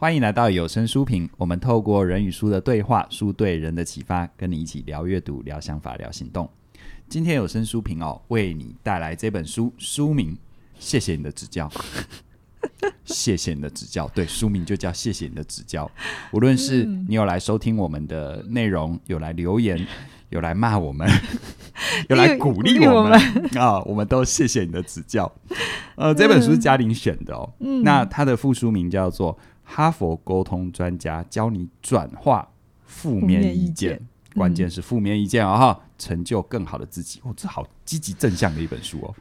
欢迎来到有声书评。我们透过人与书的对话，书对人的启发，跟你一起聊阅读、聊想法、聊行动。今天有声书评哦，为你带来这本书，书名《谢谢你的指教》。谢谢你的指教，对，书名就叫《谢谢你的指教》。无论是你有来收听我们的内容，有来留言，有来骂我们，有来鼓励我们啊，我们都谢谢你的指教。呃，这本书是嘉玲选的哦。嗯、那它的副书名叫做《哈佛沟通专家教你转化负面意见》，关键是负面意见啊、哦、哈，成就更好的自己。哦，这好积极正向的一本书哦，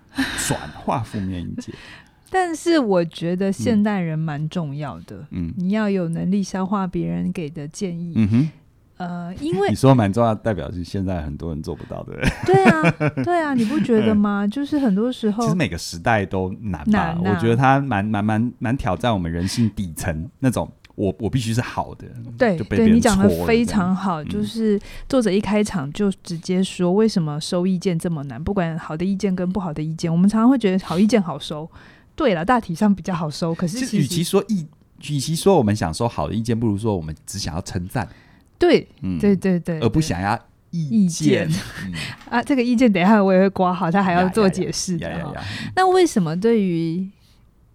转化负面意见。但是我觉得现代人蛮重要的，嗯，你要有能力消化别人给的建议，嗯哼，呃，因为你说蛮重要，代表是现在很多人做不到的，对啊，对啊，你不觉得吗？就是很多时候，其实每个时代都难吧？难啊、我觉得它蛮蛮蛮蛮挑战我们人性底层那种，我我必须是好的，对，对你讲的非常好，就是作者一开场就直接说，为什么收意见这么难？不管好的意见跟不好的意见，我们常常会觉得好意见好收。对了，大体上比较好收。可是，与其说意，与其说我们想收好的意见，不如说我们只想要称赞。对，嗯，对对对，而不想要意见。啊，这个意见等一下我也会刮好，他还要做解释的。那为什么对于，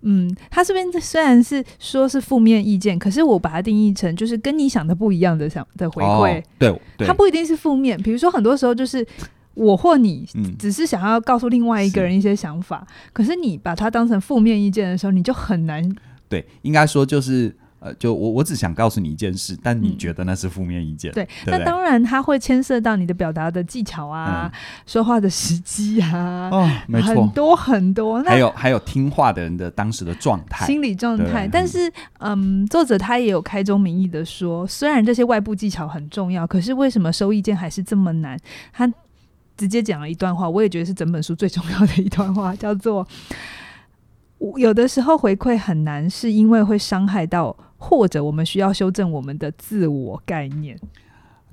嗯，他这边虽然是说是负面意见，可是我把它定义成就是跟你想的不一样的想的回馈。对，它不一定是负面。比如说，很多时候就是。我或你只是想要告诉另外一个人一些想法，嗯、可是你把它当成负面意见的时候，你就很难。对，应该说就是呃，就我我只想告诉你一件事，但你觉得那是负面意见。嗯、对，对对，那当然它会牵涉到你的表达的技巧啊，嗯、说话的时机啊，哦，没错，很多很多。还有还有听话的人的当时的状态、心理状态。但是，嗯，作者他也有开宗明义的说，虽然这些外部技巧很重要，可是为什么收意见还是这么难？他直接讲了一段话，我也觉得是整本书最重要的一段话，叫做“有的时候回馈很难，是因为会伤害到，或者我们需要修正我们的自我概念，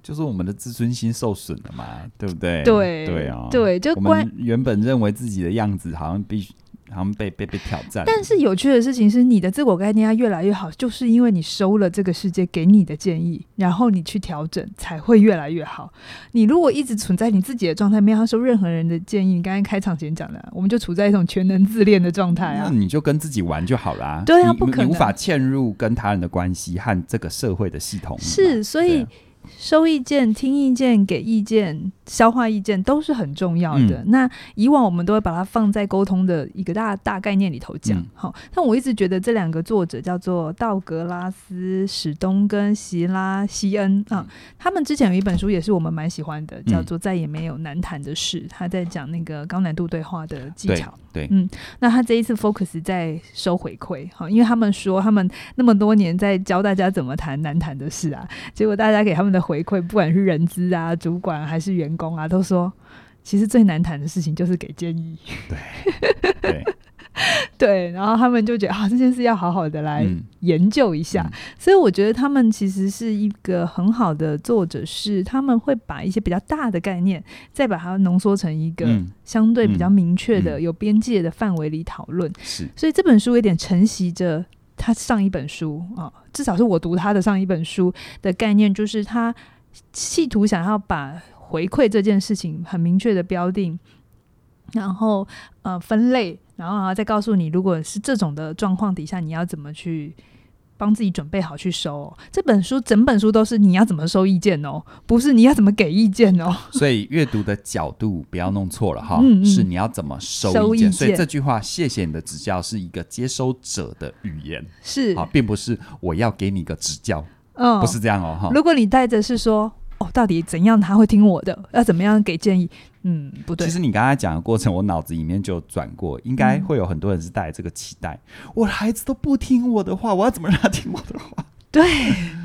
就是我们的自尊心受损了嘛，对不对？对对啊，对，就关原本认为自己的样子好像必须。好像被被被挑战，但是有趣的事情是，你的自我概念要越来越好，就是因为你收了这个世界给你的建议，然后你去调整，才会越来越好。你如果一直存在你自己的状态，没有收任何人的建议，你刚刚开场前讲的，我们就处在一种全能自恋的状态啊，那你就跟自己玩就好啦。对啊，不可能，你无法嵌入跟他人的关系和这个社会的系统。是，所以。收意见、听意见、给意见、消化意见都是很重要的。嗯、那以往我们都会把它放在沟通的一个大大概念里头讲。好、嗯，但我一直觉得这两个作者叫做道格拉斯·史东跟席拉西恩啊，他们之前有一本书也是我们蛮喜欢的，叫做《再也没有难谈的事》，他在讲那个高难度对话的技巧。对，对嗯，那他这一次 focus 在收回馈，哈，因为他们说他们那么多年在教大家怎么谈难谈的事啊，结果大家给他们的回馈，不管是人资啊、主管还是员工啊，都说其实最难谈的事情就是给建议。对，对。对，然后他们就觉得啊，这件事要好好的来研究一下。所以我觉得他们其实是一个很好的作者，是他们会把一些比较大的概念，再把它浓缩成一个相对比较明确的、有边界的范围里讨论。是，所以这本书有点承袭着他上一本书啊，至少是我读他的上一本书的概念，就是他企图想要把回馈这件事情很明确的标定，然后呃分类。然后，然后再告诉你，如果是这种的状况底下，你要怎么去帮自己准备好去收哦。这本书整本书都是你要怎么收意见哦，不是你要怎么给意见哦。所以阅读的角度不要弄错了哈，嗯嗯，是你要怎么收意见。收意见。所以这句话，谢谢你的指教，是一个接收者的语言，是啊，并不是我要给你个指教，嗯，不是这样哦哈。如果你带着是说。哦，到底怎样他会听我的？要怎么样给建议？嗯，不对。其实你刚才讲的过程，我脑子里面就转过，应该会有很多人是带这个期待。嗯、我的孩子都不听我的话，我要怎么让他听我的话？对，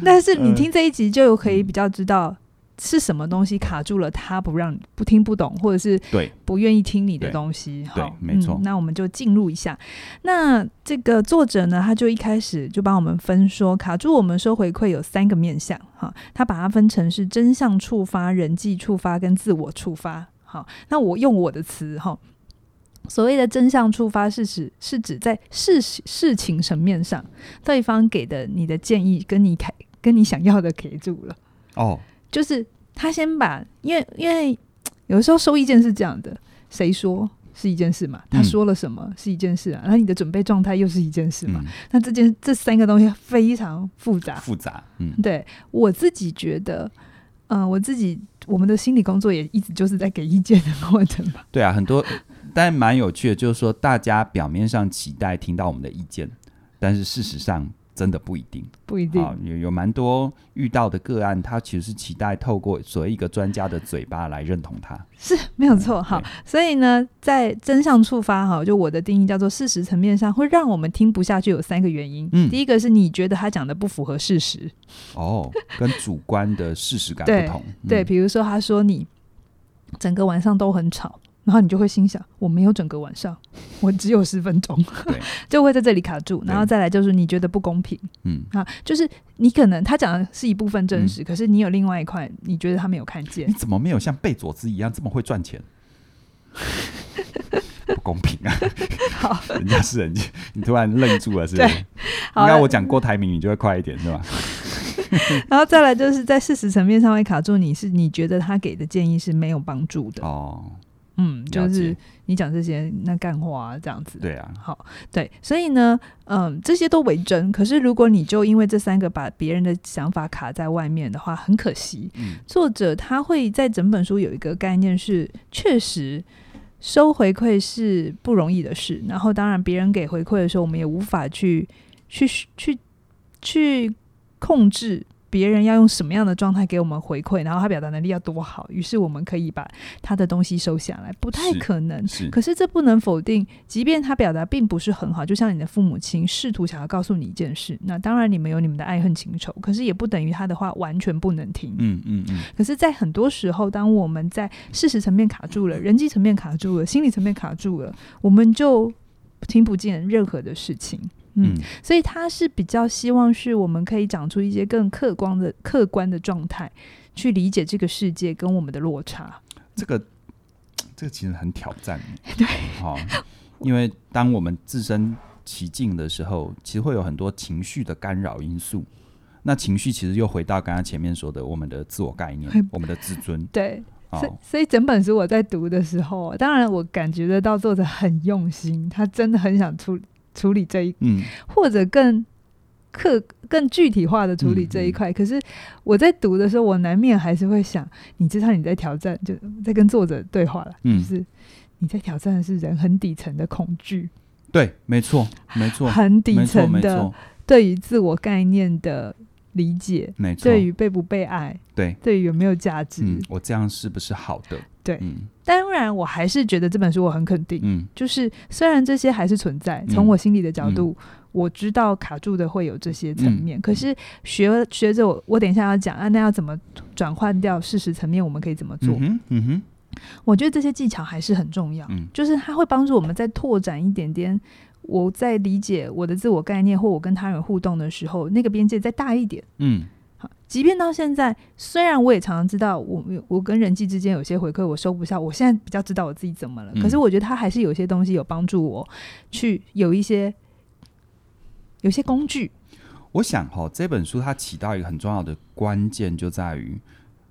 但是你听这一集就可以比较知道。是什么东西卡住了他，不让不听不懂，或者是对不愿意听你的东西？对，好对，没错、嗯。那我们就进入一下。那这个作者呢，他就一开始就帮我们分说，卡住我们收回馈有三个面向。哈，他把它分成是真相触发、人际触发跟自我触发。好，那我用我的词哈，所谓的真相触发是指是指在事事情层面上，对方给的你的建议跟你跟你想要的给住了。哦，就是他先把，因为因为有的时候收意见是这样的，谁说？是一件事嘛？他说了什么是一件事啊？然后你的准备状态又是一件事嘛？那这件这三个东西非常复杂，复杂。嗯，对我自己觉得，嗯，我自己我们的心理工作也一直就是在给意见的过程嘛。对啊，很多，但蛮有趣的，就是说大家表面上期待听到我们的意见，但是事实上。真的不一定，不一定。有有蛮多遇到的个案，他其实是期待透过所谓一个专家的嘴巴来认同他，是没有错。好，所以呢，在真相触发哈，就我的定义叫做事实层面上会让我们听不下去，有三个原因。嗯，第一个是你觉得他讲的不符合事实，哦，跟主观的事实感不同。对，比如说他说你整个晚上都很吵。然后你就会心想，我没有整个晚上，我只有十分钟，就会在这里卡住。然后再来就是你觉得不公平，嗯啊，就是你可能他讲的是一部分真实，嗯，可是你有另外一块，你觉得他没有看见。你怎么没有像贝佐斯一样这么会赚钱？不公平啊！好，人家是人家，你突然愣住了，是不是？应该我讲郭台铭，你就会快一点，是吧？然后再来就是在事实层面上会卡住，你是你觉得他给的建议是没有帮助的哦。嗯，就是你讲这些那干话啊，这样子。对啊，好，对，所以呢，嗯，这些都为真。可是如果你就因为这三个把别人的想法卡在外面的话，很可惜。嗯，作者他会在整本书有一个概念是，确实收回馈是不容易的事。然后，当然别人给回馈的时候，我们也无法去去去去控制。别人要用什么样的状态给我们回馈，然后他表达能力要多好，于是我们可以把他的东西收下来，不太可能。是，是，可是这不能否定，即便他表达并不是很好，就像你的父母亲试图想要告诉你一件事，那当然你们有你们的爱恨情仇，可是也不等于他的话完全不能听。嗯嗯嗯。可是，在很多时候，当我们在事实层面卡住了，人际层面卡住了，心理层面卡住了，我们就听不见任何的事情。嗯，所以他是比较希望是我们可以讲出一些更客观的、客观的状态，去理解这个世界跟我们的落差。这个，这个其实很挑战。对，好、哦，因为当我们自身其境的时候，其实会有很多情绪的干扰因素。那情绪其实又回到刚刚前面说的，我们的自我概念、我们的自尊。对，哦、所以所以整本书我在读的时候，当然我感觉得到作者很用心，他真的很想出。处理这一，嗯，或者更客、更具体化的处理这一块。嗯嗯。可是我在读的时候，我难免还是会想，你知道你在挑战，就在跟作者对话了，嗯，就是你在挑战的是人很底层的恐惧。对，没错，没错，很底层的对于自我概念的理解，没错，对于被不被爱，对，对于有没有价值，嗯，我这样是不是好的？对，嗯，当然，我还是觉得这本书我很肯定。嗯，就是虽然这些还是存在，从我心里的角度，嗯，我知道卡住的会有这些层面。嗯，可是学学着我，我等一下要讲啊，那要怎么转换掉事实层面？我们可以怎么做？嗯，嗯哼，我觉得这些技巧还是很重要。嗯，就是它会帮助我们再拓展一点点，我在理解我的自我概念或我跟他人互动的时候，那个边界再大一点。嗯。即便到现在，虽然我也常常知道我我跟人际之间有些回馈我收不下，我现在比较知道我自己怎么了。嗯、可是我觉得他还是有些东西有帮助我去有一些有些工具。我想哈，这本书它起到一个很重要的关键，就在于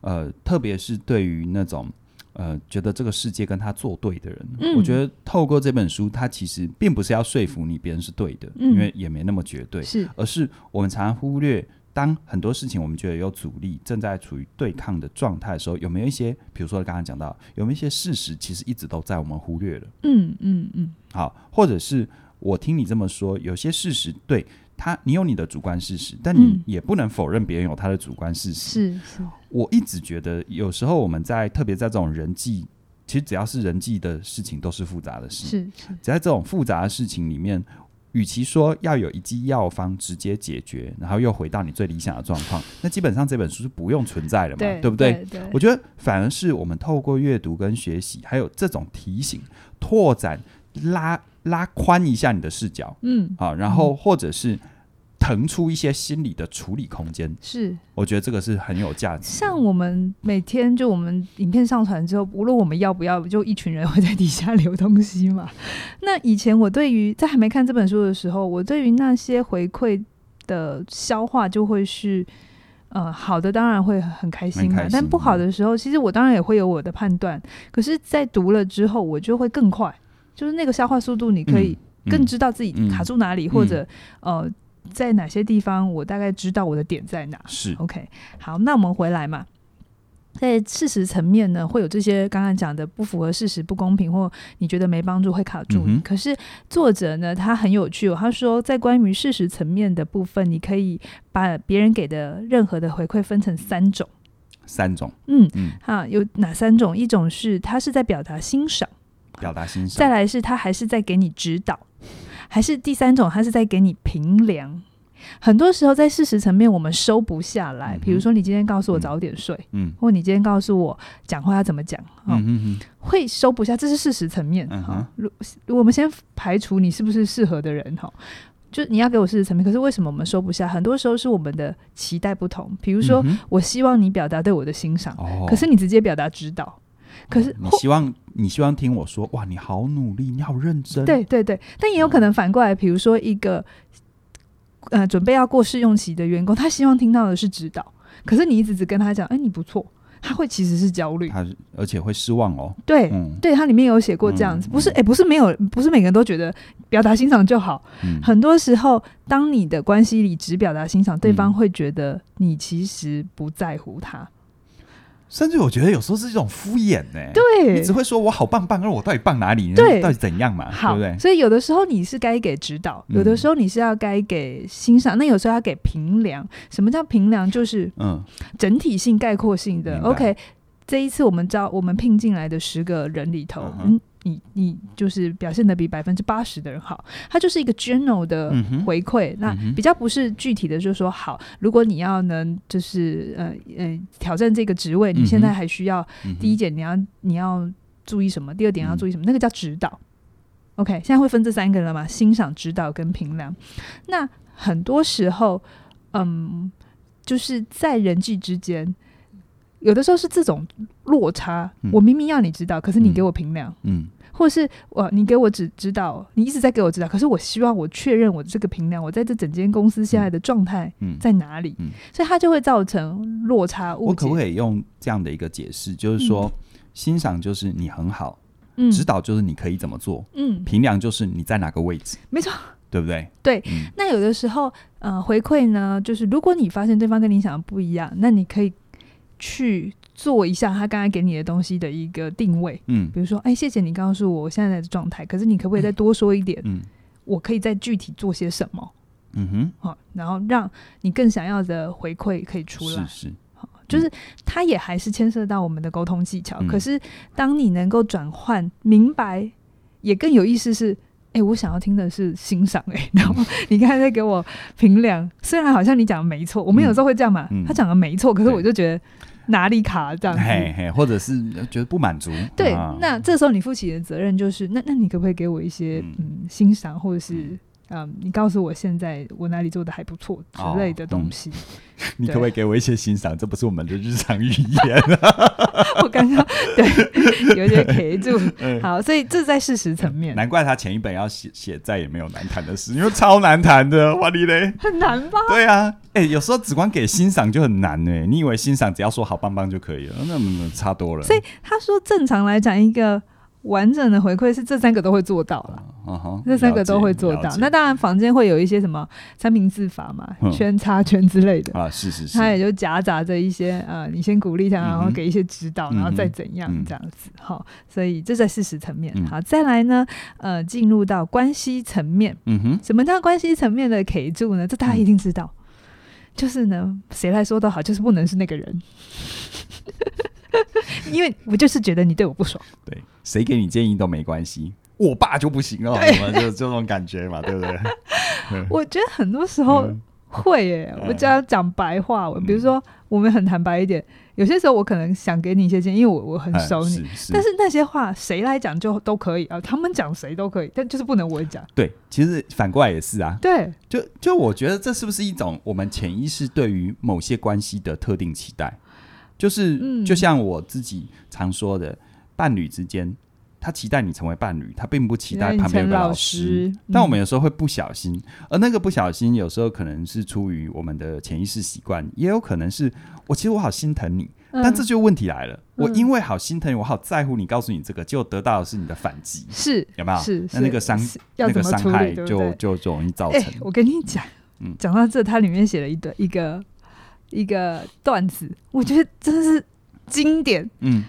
呃，特别是对于那种呃觉得这个世界跟他作对的人，嗯、我觉得透过这本书，它其实并不是要说服你别人是对的，嗯、因为也没那么绝对，是，而是我们常常忽略。当很多事情我们觉得有阻力，正在处于对抗的状态的时候，有没有一些，比如说刚刚讲到，有没有一些事实，其实一直都在我们忽略了？嗯嗯嗯。好，或者是我听你这么说，有些事实对他，你有你的主观事实，但你也不能否认别人有他的主观事实。是是。我一直觉得，有时候我们在特别在这种人际，其实只要是人际的事情，都是复杂的事。是是。只在这种复杂的事情里面。与其说要有一剂药方直接解决，然后又回到你最理想的状况，那基本上这本书是不用存在的嘛，对，对不对？对，对。我觉得反而是我们透过阅读跟学习，还有这种提醒、拓展、拉拉宽一下你的视角，嗯，好，然后或者是腾出一些心理的处理空间。是，我觉得这个是很有价值。像我们每天就我们影片上传之后，无论我们要不要，就一群人会在底下留东西嘛。那以前我对于在还没看这本书的时候，我对于那些回馈的消化就会是。呃，好的当然会很开心嘛，但不好的时候，其实我当然也会有我的判断。可是，在读了之后，我就会更快，就是那个消化速度，你可以更知道自己卡住哪里，嗯嗯、或者呃，在哪些地方，我大概知道我的点在哪。是 OK，好，那我们回来嘛。在事实层面呢，会有这些刚刚讲的不符合事实、不公平，或你觉得没帮助，会卡住你。嗯、可是作者呢，他很有趣哦，他说在关于事实层面的部分，你可以把别人给的任何的回馈分成三种。三种，嗯嗯，哈，有哪三种？一种是他是在表达欣赏，表达欣赏；再来是他还是在给你指导，还是第三种，他是在给你评量。很多时候在事实层面，我们收不下来。比如说，你今天告诉我早点睡，嗯，或你今天告诉我讲话要怎么讲，嗯嗯，会收不下，这是事实层面。哈，如我们先排除你是不是适合的人，哈，就你要给我事实层面。可是为什么我们收不下？很多时候是我们的期待不同。比如说，我希望你表达对我的欣赏，可是你直接表达指导。可是你希望你希望听我说，哇，你好努力，你好认真。对对对，但也有可能反过来，比如说一个。呃，准备要过试用期的员工，他希望听到的是指导，可是你一直只跟他讲，哎，你不错，他会其实是焦虑，他而且会失望哦。对，嗯、对它里面有写过这样子，嗯、不是，哎，不是没有，不是每个人都觉得表达欣赏就好。嗯、很多时候，当你的关系里只表达欣赏，对方会觉得你其实不在乎他。甚至我觉得有时候是一种敷衍呢、欸。对，你只会说我好棒棒，而我到底棒哪里？对，到底怎样嘛？好对不对？所以有的时候你是该给指导，有的时候你是要该给欣赏，嗯、那有时候要给评量。什么叫评量？就是嗯，整体性、概括性的。嗯、OK，这一次我们招我们聘进来的十个人里头，嗯。嗯你你就是表现的比百分之八十的人好，它就是一个 general 的回馈，嗯、那比较不是具体的，就是说好，如果你要能就是呃呃挑战这个职位，你现在还需要第一点你要你要注意什么，第二点要注意什么，嗯、那个叫指导。OK，现在会分这三个了嘛？欣赏、指导跟评量。那很多时候，嗯，就是在人际之间。有的时候是这种落差，嗯、我明明要你知道，可是你给我评量，或是我你给我指指导，你一直在给我指导，可是我希望我确认我这个评量，我在这整间公司现在的状态在哪里，嗯嗯、所以它就会造成落差。我可不可以用这样的一个解释，就是说，嗯、欣赏就是你很好，嗯，指导就是你可以怎么做，嗯，评量就是你在哪个位置，没错，对不对？对，嗯、那有的时候，呃，回馈呢，就是如果你发现对方跟你想的不一样，那你可以。去做一下他刚才给你的东西的一个定位，嗯，比如说，哎，谢谢你告诉我我现在的状态，可是你可不可以再多说一点？嗯，我可以再具体做些什么？嗯哼，好，然后让你更想要的回馈可以出来，是是，好，就是它也还是牵涉到我们的沟通技巧。可是当你能够转换明白，也更有意思是，哎，我想要听的是欣赏，哎，然后你刚才在给我评量，虽然好像你讲的没错，我们有时候会这样嘛，他讲的没错，可是我就觉得。哪里卡这样子。嘿嘿，或者是觉得不满足？对，啊、那这时候你负起的责任就是，那那你可不可以给我一些嗯，嗯欣赏，或者是嗯，嗯，你告诉我现在我哪里做的还不错之类的东西？哦嗯你可不可以给我一些欣赏？这不是我们的日常语言。我刚刚对 有点卡住。好，所以这在事实层面。难怪他前一本要写写再也没有难谈的事，因为超难谈的。哇你嘞，很难吧？对啊，哎，有时候只光给欣赏就很难呢。你以为欣赏只要说好棒棒就可以了？那差多了。所以他说，正常来讲，一个。完整的回馈是这三个都会做到了，这三个都会做到。那当然，房间会有一些什么三明治法嘛，嗯、圈叉圈之类的啊，是是是，它也就夹杂着一些呃，你先鼓励他，然后给一些指导，嗯、然后再怎样这样子。好、嗯，所以这在事实层面。嗯、好，再来呢，呃，进入到关系层面。嗯哼，什么叫关系层面的 K 住呢？这大家一定知道，嗯、就是呢，谁来说都好，就是不能是那个人。因为我就是觉得你对我不爽，对，谁给你建议都没关系，我爸就不行哦，什么 就这种感觉嘛，对不对？我觉得很多时候会耶，嗯、我只要讲白话，我比如说我们很坦白一点，有些时候我可能想给你一些建议，因为我我很熟你，但是那些话谁来讲就都可以啊，他们讲谁都可以，但就是不能我讲。对，其实反过来也是啊。对，就就我觉得这是不是一种我们潜意识对于某些关系的特定期待？就是，嗯、就像我自己常说的，伴侣之间。他期待你成为伴侣，他并不期待旁边有个老师。嗯、但我们有时候会不小心，而那个不小心，有时候可能是出于我们的潜意识习惯，也有可能是我其实我好心疼你，嗯、但这就问题来了。嗯、我因为好心疼你，我好在乎你，告诉你这个，结果得到的是你的反击，是有没有？是那那个伤，那个伤害就就就容易造成。欸、我跟你讲，嗯，讲到这，它里面写了一段一个一个段子，我觉得真的是经典，嗯。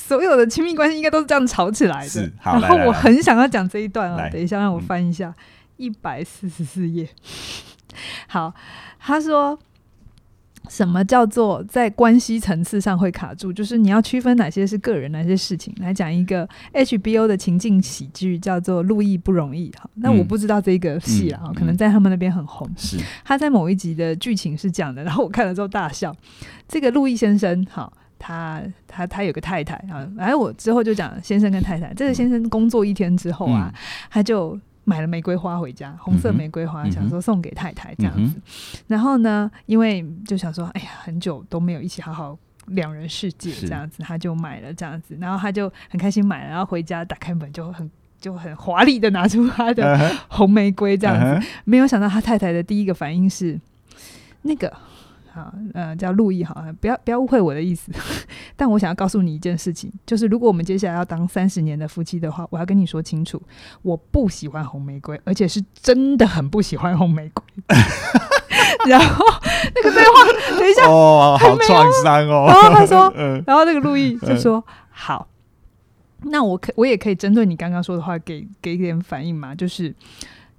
所有的亲密关系应该都是这样吵起来的。然后我很想要讲这一段啊，等一下让我翻一下一百四十四页。好，他说什么叫做在关系层次上会卡住？就是你要区分哪些是个人，哪些事情。来讲一个 HBO 的情境喜剧，叫做《路易不容易》。哈，那我不知道这个戏啊，可能在他们那边很红。是他在某一集的剧情是这样的，然后我看了之后大笑。这个路易先生，好。他他他有个太太啊，然后我之后就讲先生跟太太。这个先生工作一天之后啊，嗯、他就买了玫瑰花回家，红色玫瑰花，嗯、想说送给太太这样子。嗯、然后呢，因为就想说，哎呀，很久都没有一起好好两人世界这样子，他就买了这样子，然后他就很开心买了，然后回家打开门就很就很华丽的拿出他的红玫瑰这样子，嗯、没有想到他太太的第一个反应是那个。啊，呃，叫路易，好，不要不要误会我的意思。但我想要告诉你一件事情，就是如果我们接下来要当三十年的夫妻的话，我要跟你说清楚，我不喜欢红玫瑰，而且是真的很不喜欢红玫瑰。然后那个对话，等一下，哦，好创伤哦。然后他说，然后那个路易就说，好，那我可我也可以针对你刚刚说的话给给一点反应嘛，就是。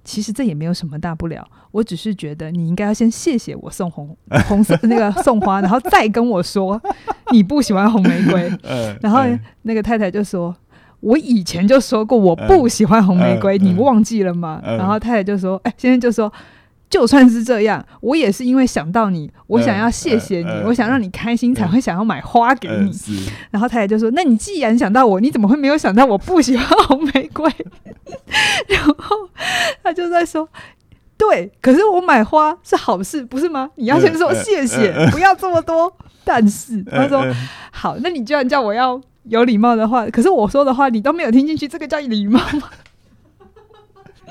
其实这也没有什么大不了，我只是觉得你应该要先谢谢我送红 红色那个送花，然后再跟我说 你不喜欢红玫瑰。然后那个太太就说：“我以前就说过我不喜欢红玫瑰，你忘记了吗？”然后太太就说：“哎，先生就说。”就算是这样，我也是因为想到你，我想要谢谢你，我想让你开心，才会想要买花给你。然后太太就说：“那你既然想到我，你怎么会没有想到我不喜欢红玫瑰？” 然后他就在说：“对，可是我买花是好事，不是吗？你要先说谢谢，不要这么多。”但是他说：“好，那你居然叫我要有礼貌的话，可是我说的话你都没有听进去，这个叫礼貌吗？”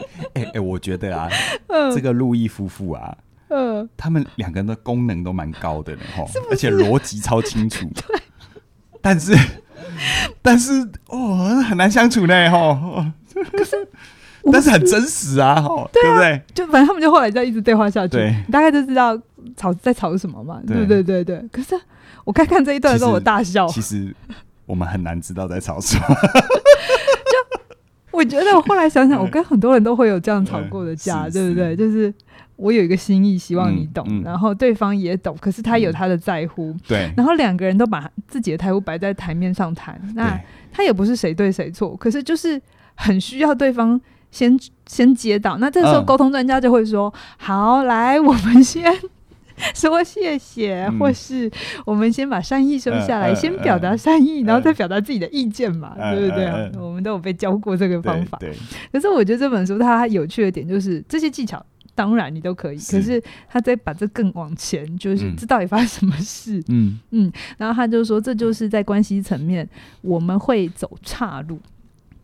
哎哎、我觉得啊，呃、这个路易夫妇啊，嗯，他们两个人的功能都蛮高的呢，哈，而且逻辑超清楚。对，但是但是哦，很难相处呢，吼。可是，但是很真实啊，吼，对不对？就反正他们就后来就一直对话下去，对，大概就知道吵在吵什么嘛，对对对对。可是我看看这一段的时候，我大笑。其实我们很难知道在吵什么。我觉得我后来想想，我跟很多人都会有这样吵过的架，嗯、对不对？就是我有一个心意，希望你懂，嗯嗯、然后对方也懂，可是他有他的在乎，嗯、对。然后两个人都把自己的在乎摆在台面上谈，那他也不是谁对谁错，可是就是很需要对方先先接到。那这时候沟通专家就会说：“嗯、好，来，我们先。” 说谢谢，嗯、或是我们先把善意收下来，呃、先表达善意，呃、然后再表达自己的意见嘛，呃、对不对？呃、我们都有被教过这个方法。对，可是我觉得这本书它有趣的点就是这些技巧，当然你都可以，是可是他在把这更往前，就是这到底发生什么事？嗯嗯，然后他就说，这就是在关系层面我们会走岔路。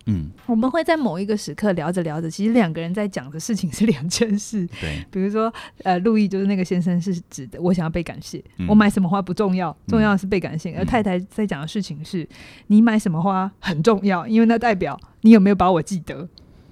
嗯，我们会在某一个时刻聊着聊着，其实两个人在讲的事情是两件事。对，比如说，呃，路易就是那个先生是指的，我想要被感谢，嗯、我买什么花不重要，重要的是被感谢。嗯、而太太在讲的事情是，你买什么花很重要，因为那代表你有没有把我记得。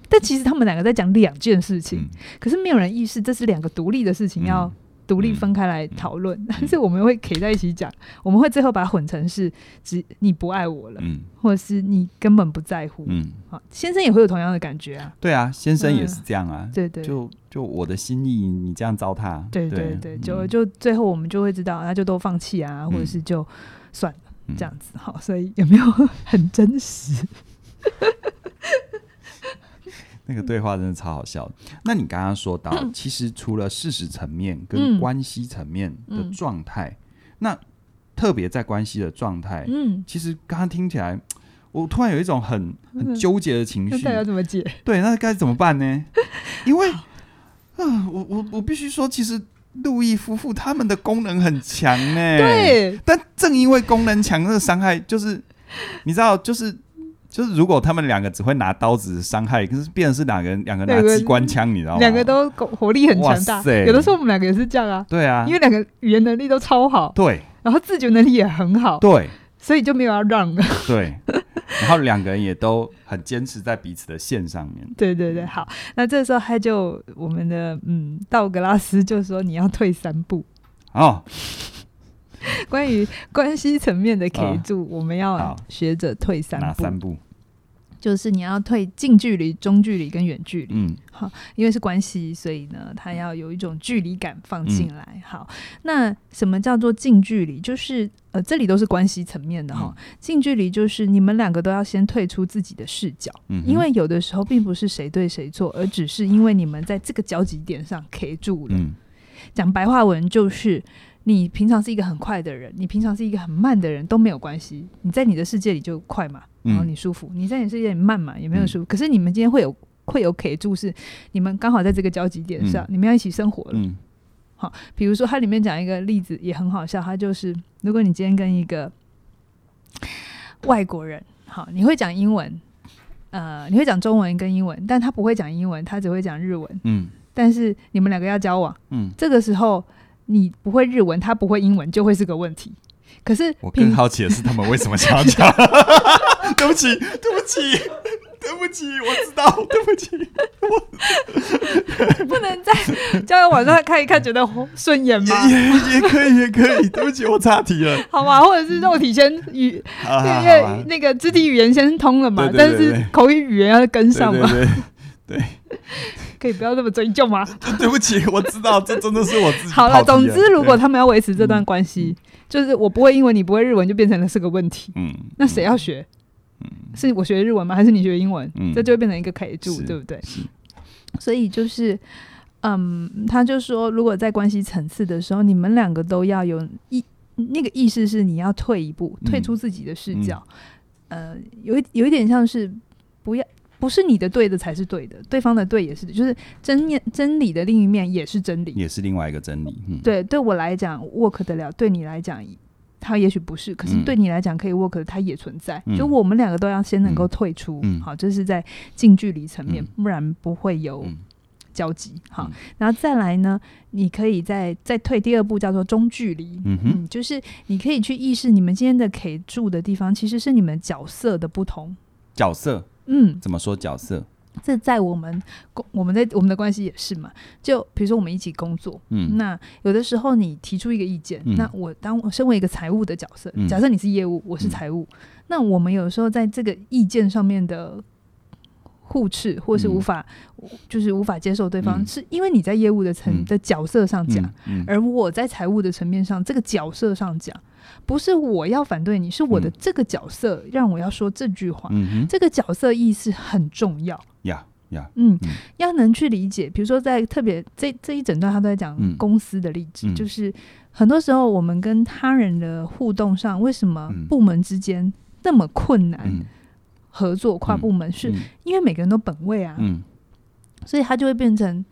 但其实他们两个在讲两件事情，嗯、可是没有人意识这是两个独立的事情要。独立分开来讨论，嗯、但是我们会可以在一起讲，我们会最后把它混成是只你不爱我了，嗯、或者是你根本不在乎。嗯，好，先生也会有同样的感觉啊。对啊，先生也是这样啊。嗯、对，对对，就就我的心意，你这样糟蹋。对对对，就就最后我们就会知道，那就都放弃啊，或者是就算了、嗯、这样子。好，所以有没有很真实？那个对话真的超好笑。那你刚刚说到，其实除了事实层面跟关系层面的状态，那特别在关系的状态，嗯，其实刚刚听起来，我突然有一种很很纠结的情绪。那要怎么解？对，那该怎么办呢？因为，啊，我我我必须说，其实路易夫妇他们的功能很强呢。对，但正因为功能强，那个伤害就是，你知道，就是。就是如果他们两个只会拿刀子伤害，可是变成是两个人两个拿机关枪，你知道吗？两个都火力很强大。有的时候我们两个也是这样啊。对啊，因为两个语言能力都超好。对。然后自觉能力也很好。对。所以就没有要让。对。然后两个人也都很坚持在彼此的线上面。对对对，好。那这时候他就我们的嗯道格拉斯就说你要退三步。哦。关于关系层面的 K 柱，哦、我们要学着退三步。哪三步？就是你要退近距离、中距离跟远距离。嗯，好，因为是关系，所以呢，它要有一种距离感放进来。嗯、好，那什么叫做近距离？就是呃，这里都是关系层面的哈。嗯、近距离就是你们两个都要先退出自己的视角，嗯、因为有的时候并不是谁对谁错，而只是因为你们在这个交集点上 K 住了。讲、嗯、白话文就是。你平常是一个很快的人，你平常是一个很慢的人都没有关系。你在你的世界里就快嘛，然后你舒服；嗯、你在你世界里慢嘛，也没有舒服。嗯、可是你们今天会有会有 K 住，是你们刚好在这个交集点上，嗯、你们要一起生活了。嗯、好，比如说它里面讲一个例子也很好笑，它就是如果你今天跟一个外国人，好，你会讲英文，呃，你会讲中文跟英文，但他不会讲英文，他只会讲日文。嗯，但是你们两个要交往，嗯，这个时候。你不会日文，他不会英文，就会是个问题。可是我更好奇的是，他们为什么想要讲？对不起，对不起，对不起，我知道，对不起，我不能在交友网上看一看，觉得顺眼吗？也也可以，也可以。对不起，我岔题了。好吧，或者是肉体先语，因为那个肢体语言先通了嘛，但是口语语言要跟上嘛。对。可以不要这么追究吗？对不起，我知道这真的是我自己。好了，总之，如果他们要维持这段关系，嗯、就是我不会英文，你不会日文，就变成了是个问题。嗯，那谁要学？嗯，是我学日文吗？还是你学英文？嗯，这就会变成一个 K 柱，是对不对？是。所以就是，嗯，他就说，如果在关系层次的时候，你们两个都要有意那个意思，是你要退一步，退出自己的视角。嗯、呃，有一有一点像是不要。不是你的对的才是对的，对方的对也是，就是真面真理的另一面也是真理，也是另外一个真理。嗯、对，对我来讲 work 得了，对你来讲，它也许不是，可是对你来讲可以 work 的，它也存在。嗯、就我们两个都要先能够退出，嗯、好，这、就是在近距离层面，嗯、不然不会有交集。嗯、好，然后再来呢，你可以再再退第二步，叫做中距离。嗯哼嗯，就是你可以去意识你们今天的 K 住的地方，其实是你们角色的不同。角色。嗯，怎么说角色？这在我们工，我们在我们的关系也是嘛。就比如说我们一起工作，嗯，那有的时候你提出一个意见，嗯、那我当我身为一个财务的角色，嗯、假设你是业务，我是财务，嗯、那我们有时候在这个意见上面的互斥，或是无法，嗯、就是无法接受对方，嗯、是因为你在业务的层的角色上讲，而我在财务的层面上这个角色上讲。不是我要反对你，是我的这个角色让我要说这句话。嗯，这个角色意识很重要。呀呀，嗯，要能去理解。比如说，在特别这这一整段，他都在讲公司的例子，就是很多时候我们跟他人的互动上，为什么部门之间那么困难合作？跨部门是因为每个人都本位啊，嗯，所以他就会变成。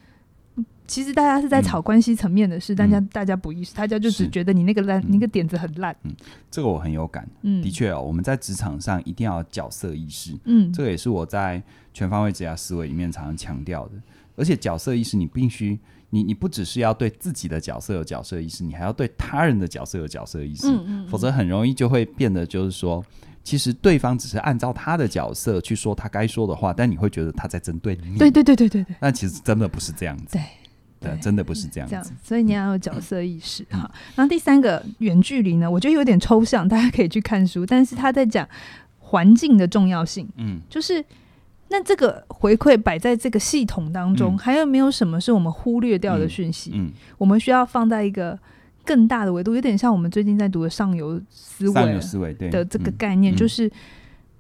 其实大家是在吵关系层面的事，大家、嗯、大家不意识，大家就只觉得你那个烂，那个点子很烂。嗯，这个我很有感。嗯，的确哦，我们在职场上一定要角色意识。嗯，这个也是我在全方位职涯思维里面常常强调的。而且角色意识，你必须，你你不只是要对自己的角色有角色意识，你还要对他人的角色有角色意识。嗯嗯，否则很容易就会变得就是说，其实对方只是按照他的角色去说他该说的话，但你会觉得他在针对你。对对对对对对。但其实真的不是这样子。对。对，真的不是这样子，这样，所以你要有角色意识哈。然后第三个远距离呢，我觉得有点抽象，大家可以去看书。但是他在讲环境的重要性，嗯，就是那这个回馈摆在这个系统当中，嗯、还有没有什么是我们忽略掉的讯息？嗯，嗯我们需要放在一个更大的维度，有点像我们最近在读的上游思维、上游思维的这个概念，就是。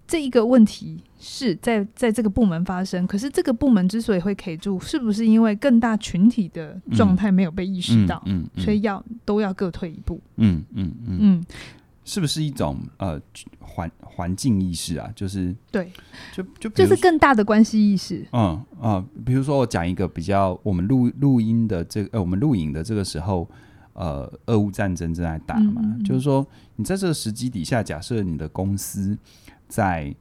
这一个问题是在在这个部门发生，可是这个部门之所以会 K 住，是不是因为更大群体的状态没有被意识到，嗯，嗯嗯所以要都要各退一步，嗯嗯嗯，嗯，是不是一种呃环环境意识啊？就是对，就就就是更大的关系意识，嗯啊、呃，比如说我讲一个比较，我们录录音的这个呃，我们录影的这个时候。呃，俄乌战争正在打嘛，嗯嗯、就是说，你在这个时机底下，假设你的公司在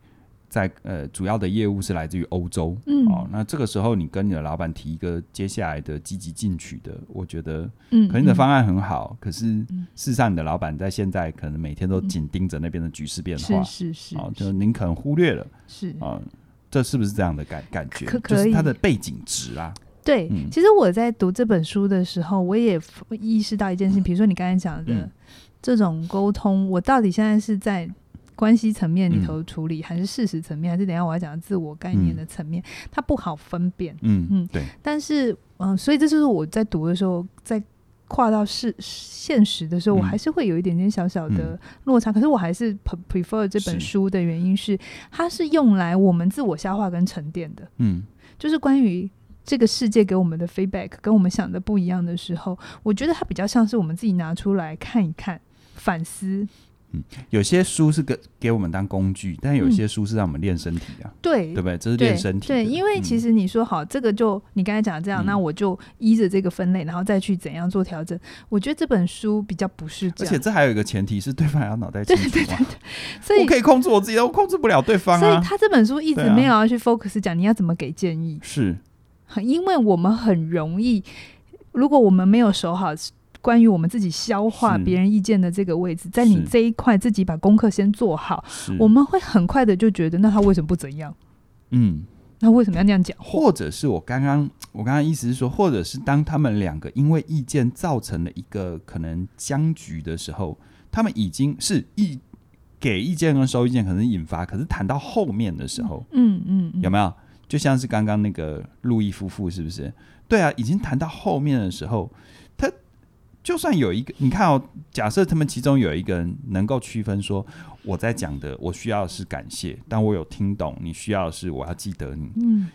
在呃主要的业务是来自于欧洲，嗯、哦，那这个时候你跟你的老板提一个接下来的积极进取的，我觉得，嗯，可能你的方案很好，嗯、可是事实上你的老板在现在可能每天都紧盯着那边的局势变化，是是是，哦，就您可能忽略了，是。啊、哦，这是不是这样的感感觉？可可就是它的背景值啊。对，嗯、其实我在读这本书的时候，我也意识到一件事情，比如说你刚才讲的、嗯、这种沟通，我到底现在是在关系层面里头处理，嗯、还是事实层面，还是等一下我要讲的自我概念的层面，嗯、它不好分辨。嗯嗯，对。但是，嗯、呃，所以这就是我在读的时候，在跨到是现实的时候，我还是会有一点点小小的落差。嗯、可是，我还是 prefer 这本书的原因是，是它是用来我们自我消化跟沉淀的。嗯，就是关于。这个世界给我们的 feedback 跟我们想的不一样的时候，我觉得它比较像是我们自己拿出来看一看、反思。嗯，有些书是给给我们当工具，但有些书是让我们练身体啊。对，对不对？这是练身体。对，因为其实你说好，这个就你刚才讲的这样，那我就依着这个分类，然后再去怎样做调整。我觉得这本书比较不是这样。而且这还有一个前提是，对方要脑袋清楚。对对对。所以我可以控制我自己，我控制不了对方啊。所以他这本书一直没有要去 focus 讲你要怎么给建议。是。因为我们很容易，如果我们没有守好关于我们自己消化别人意见的这个位置，在你这一块自己把功课先做好，我们会很快的就觉得，那他为什么不怎样？嗯，那为什么要那样讲？或者是我刚刚我刚刚意思是说，或者是当他们两个因为意见造成了一个可能僵局的时候，他们已经是意给意见跟收意见可能引发，可是谈到后面的时候，嗯嗯，嗯有没有？就像是刚刚那个路易夫妇，是不是？对啊，已经谈到后面的时候，他就算有一个，你看哦，假设他们其中有一个人能够区分说，我在讲的，我需要的是感谢，但我有听懂，你需要的是我要记得你。嗯，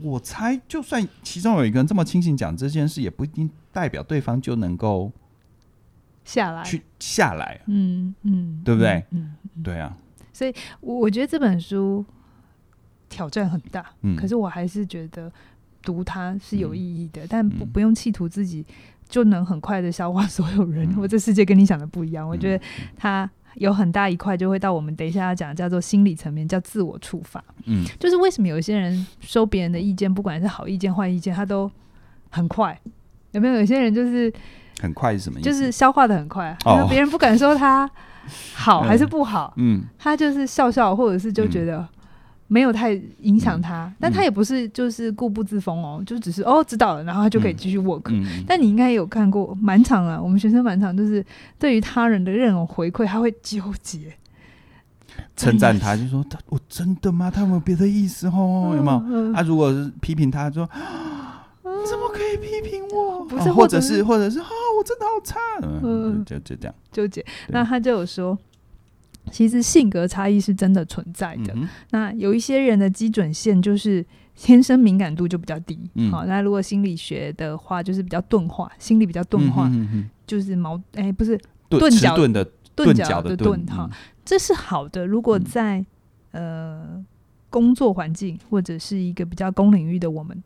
我猜，就算其中有一个人这么清醒讲这件事，也不一定代表对方就能够下来去下来。嗯嗯，对不对？嗯，对啊。所以，我我觉得这本书。挑战很大，嗯，可是我还是觉得读它是有意义的，嗯、但不不用企图自己就能很快的消化所有人，嗯、或这世界跟你想的不一样。嗯、我觉得它有很大一块就会到我们等一下要讲叫做心理层面，叫自我触发。嗯，就是为什么有些人收别人的意见，不管是好意见坏意见，他都很快。有没有有些人就是很快是什么意思？就是消化的很快，别、哦、人不敢说他好 还是不好，嗯，他就是笑笑，或者是就觉得。嗯没有太影响他，嗯、但他也不是就是固步自封哦，嗯、就只是哦知道了，然后他就可以继续 work。但你应该有看过满场啊，我们学生满场，就是对于他人的任何回馈，他会纠结。称赞他就说他我真的吗？他有没有别的意思哦？有没有？他、如果是批评他说，你、怎么可以批评我？不是，或者是或者是啊，我真的好差。嗯，就就这样纠结。那他就有说。其实性格差异是真的存在的。嗯、那有一些人的基准线就是天生敏感度就比较低。嗯、好，那如果心理学的话，就是比较钝化，心理比较钝化，嗯、哼就是矛哎、欸、不是钝角的钝角的钝哈，这是好的。如果在、嗯、呃工作环境或者是一个比较公领域的我们，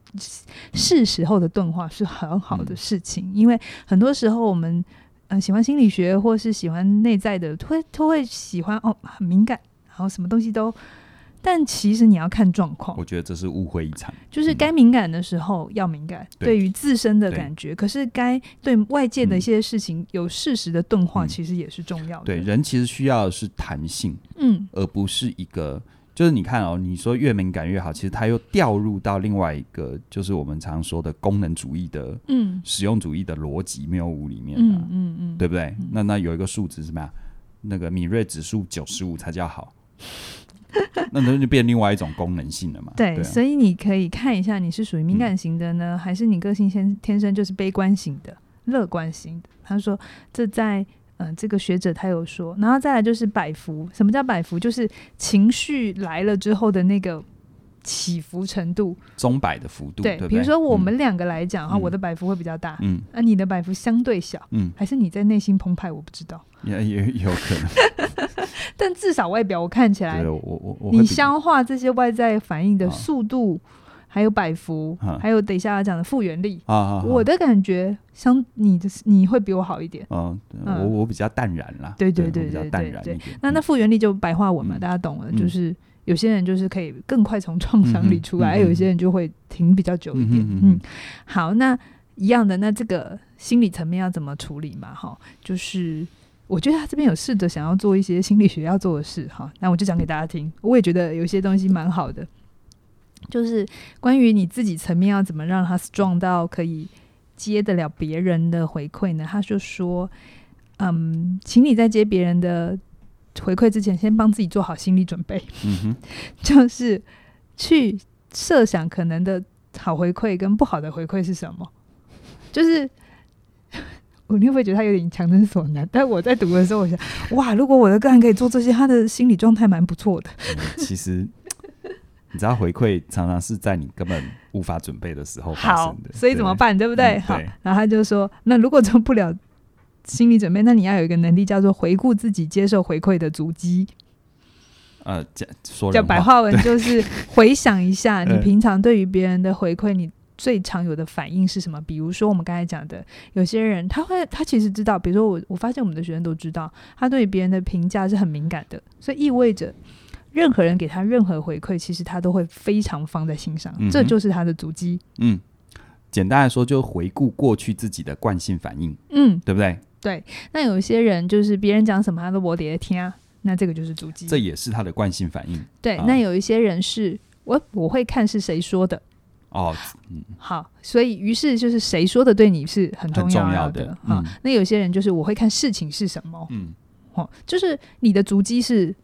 是时候的钝化是很好的事情，嗯、因为很多时候我们。嗯，喜欢心理学或是喜欢内在的，都会都会喜欢哦，很敏感，然后什么东西都，但其实你要看状况。我觉得这是误会一场，就是该敏感的时候要敏感，嗯、对于自身的感觉，可是该对外界的一些事情有适时的钝化，其实也是重要的。对，人其实需要的是弹性，嗯，而不是一个。就是你看哦，你说越敏感越好，其实它又掉入到另外一个，就是我们常说的功能主义的，嗯，实用主义的逻辑谬误里面，嗯嗯嗯，对不对？那那有一个数值是什么呀？那个敏锐指数九十五才叫好，那 那就变另外一种功能性了嘛。对，所以你可以看一下，你是属于敏感型的呢，还是你个性先天生就是悲观型的、乐观型的？他说这在。嗯、呃，这个学者他有说，然后再来就是摆幅。什么叫摆幅？就是情绪来了之后的那个起伏程度，钟摆的幅度。对，对对，比如说我们两个来讲哈，嗯、我的摆幅会比较大，嗯，啊，你的摆幅相对小，嗯，还是你在内心澎湃？我不知道，也也有可能，但至少外表我看起来，我我我，你消化这些外在反应的速度。哦还有摆幅，啊、还有等一下要讲的复原力。啊啊啊、我的感觉，像你的你会比我好一点。嗯，我我比较淡然啦。对对对对对对。那那复原力就白话文嘛，嗯、大家懂了。就是有些人就是可以更快从创伤里出来，嗯、有些人就会停比较久一点。嗯，嗯好，那一样的，那这个心理层面要怎么处理嘛？哈，就是我觉得他这边有试着想要做一些心理学要做的事。哈，那我就讲给大家听。我也觉得有些东西蛮好的。就是关于你自己层面要怎么让他 strong 到可以接得了别人的回馈呢？他就说，嗯，请你在接别人的回馈之前，先帮自己做好心理准备。嗯哼，就是去设想可能的好回馈跟不好的回馈是什么。就是 我你会不会觉得他有点强人所难？但我在读的时候，我想，哇，如果我的个案可以做这些，他的心理状态蛮不错的。嗯，其实。你知道回馈常常是在你根本无法准备的时候发生的，所以怎么办？对，不对？嗯、对好，然后他就说：“那如果做不了心理准备，那你要有一个能力，叫做回顾自己接受回馈的足迹。”呃，讲说叫白话文 就是 回想一下，你平常对于别人的回馈，你最常有的反应是什么？比如说我们刚才讲的，有些人他会他其实知道，比如说我我发现我们的学生都知道，他对别人的评价是很敏感的，所以意味着。任何人给他任何回馈，其实他都会非常放在心上，嗯、这就是他的足迹。嗯，简单来说，就回顾过去自己的惯性反应。嗯，对不对？对。那有些人就是别人讲什么，他都我得听啊，那这个就是足迹。这也是他的惯性反应。对。啊、那有一些人是我我会看是谁说的。哦，嗯。好，所以于是就是谁说的对你是很重要的。要的嗯、啊。那有些人就是我会看事情是什么。嗯。哦，就是你的足迹是。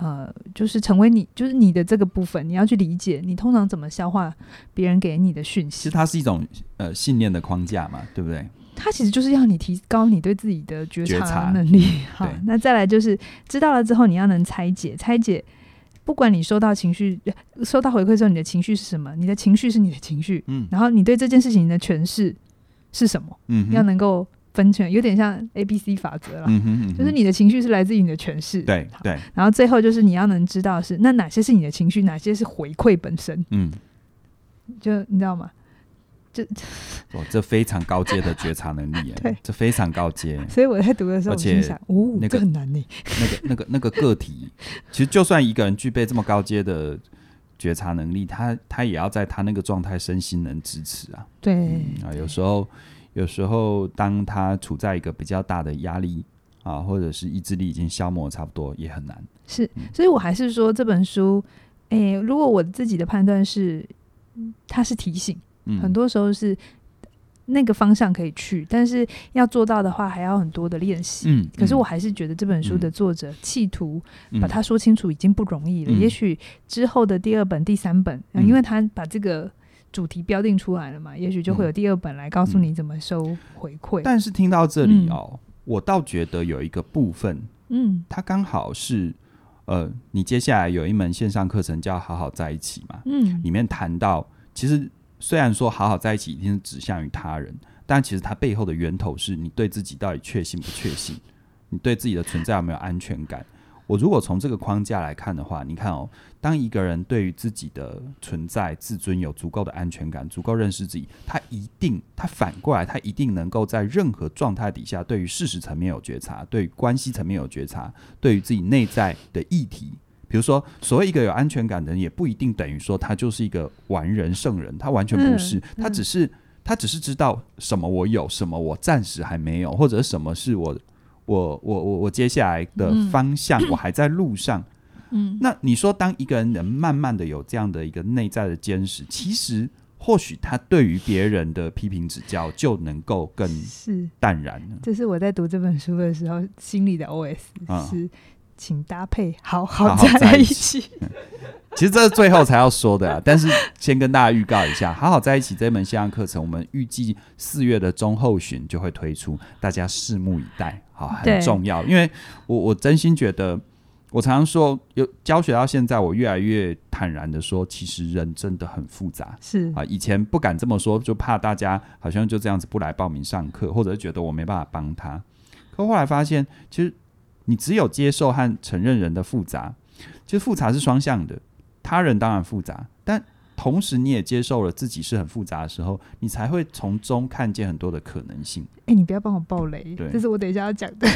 呃，就是成为你，就是你的这个部分，你要去理解，你通常怎么消化别人给你的讯息。其实它是一种呃信念的框架嘛，对不对？它其实就是要你提高你对自己的觉察能力。好，那再来就是知道了之后，你要能拆解，拆解。不管你收到情绪、收到回馈之后，你的情绪是什么？你的情绪是你的情绪，嗯。然后你对这件事情的诠释是什么？嗯，要能够。分权有点像 A B C 法则了，嗯哼嗯哼，就是你的情绪是来自于你的诠释，对对，然后最后就是你要能知道是那哪些是你的情绪，哪些是回馈本身，嗯，就你知道吗？这哦，这非常高阶的觉察能力，对，这非常高阶。所以我在读的时候，而且想，哦，那个很难呢，那个那个那个个体，其实就算一个人具备这么高阶的觉察能力，他他也要在他那个状态身心能支持啊，对啊，有时候。有时候，当他处在一个比较大的压力啊，或者是意志力已经消磨差不多，也很难。是，所以我还是说这本书，诶，如果我自己的判断是，它是提醒，嗯、很多时候是那个方向可以去，但是要做到的话，还要很多的练习。嗯，可是我还是觉得这本书的作者企图把它说清楚已经不容易了。嗯、也许之后的第二本、第三本，嗯、因为他把这个。主题标定出来了嘛？也许就会有第二本来告诉你怎么收回馈。但是听到这里哦，嗯、我倒觉得有一个部分，嗯，它刚好是呃，你接下来有一门线上课程叫《好好在一起》嘛，嗯，里面谈到，其实虽然说好好在一起一定是指向于他人，但其实它背后的源头是你对自己到底确信不确信，你对自己的存在有没有安全感？我如果从这个框架来看的话，你看哦，当一个人对于自己的存在、自尊有足够的安全感，足够认识自己，他一定，他反过来，他一定能够在任何状态底下，对于事实层面有觉察，对于关系层面有觉察，对于自己内在的议题，比如说，所谓一个有安全感的人，也不一定等于说他就是一个完人圣人，他完全不是，他只是他只是知道什么我有，什么我暂时还没有，或者什么是我。我我我我接下来的方向，我还在路上。嗯，那你说，当一个人能慢慢的有这样的一个内在的坚持，其实或许他对于别人的批评指教就能够更是淡然了。这是我在读这本书的时候心里的 OS，是请搭配好好在一起。其实这是最后才要说的啊，但是先跟大家预告一下，好好在一起这门线上课程，我们预计四月的中后旬就会推出，大家拭目以待。好，很重要，因为我我真心觉得，我常常说，有教学到现在，我越来越坦然的说，其实人真的很复杂。是啊，以前不敢这么说，就怕大家好像就这样子不来报名上课，或者是觉得我没办法帮他。可后来发现，其实你只有接受和承认人的复杂，其实复杂是双向的。他人当然复杂，但同时你也接受了自己是很复杂的时候，你才会从中看见很多的可能性。哎、欸，你不要帮我爆雷，这是我等一下要讲的。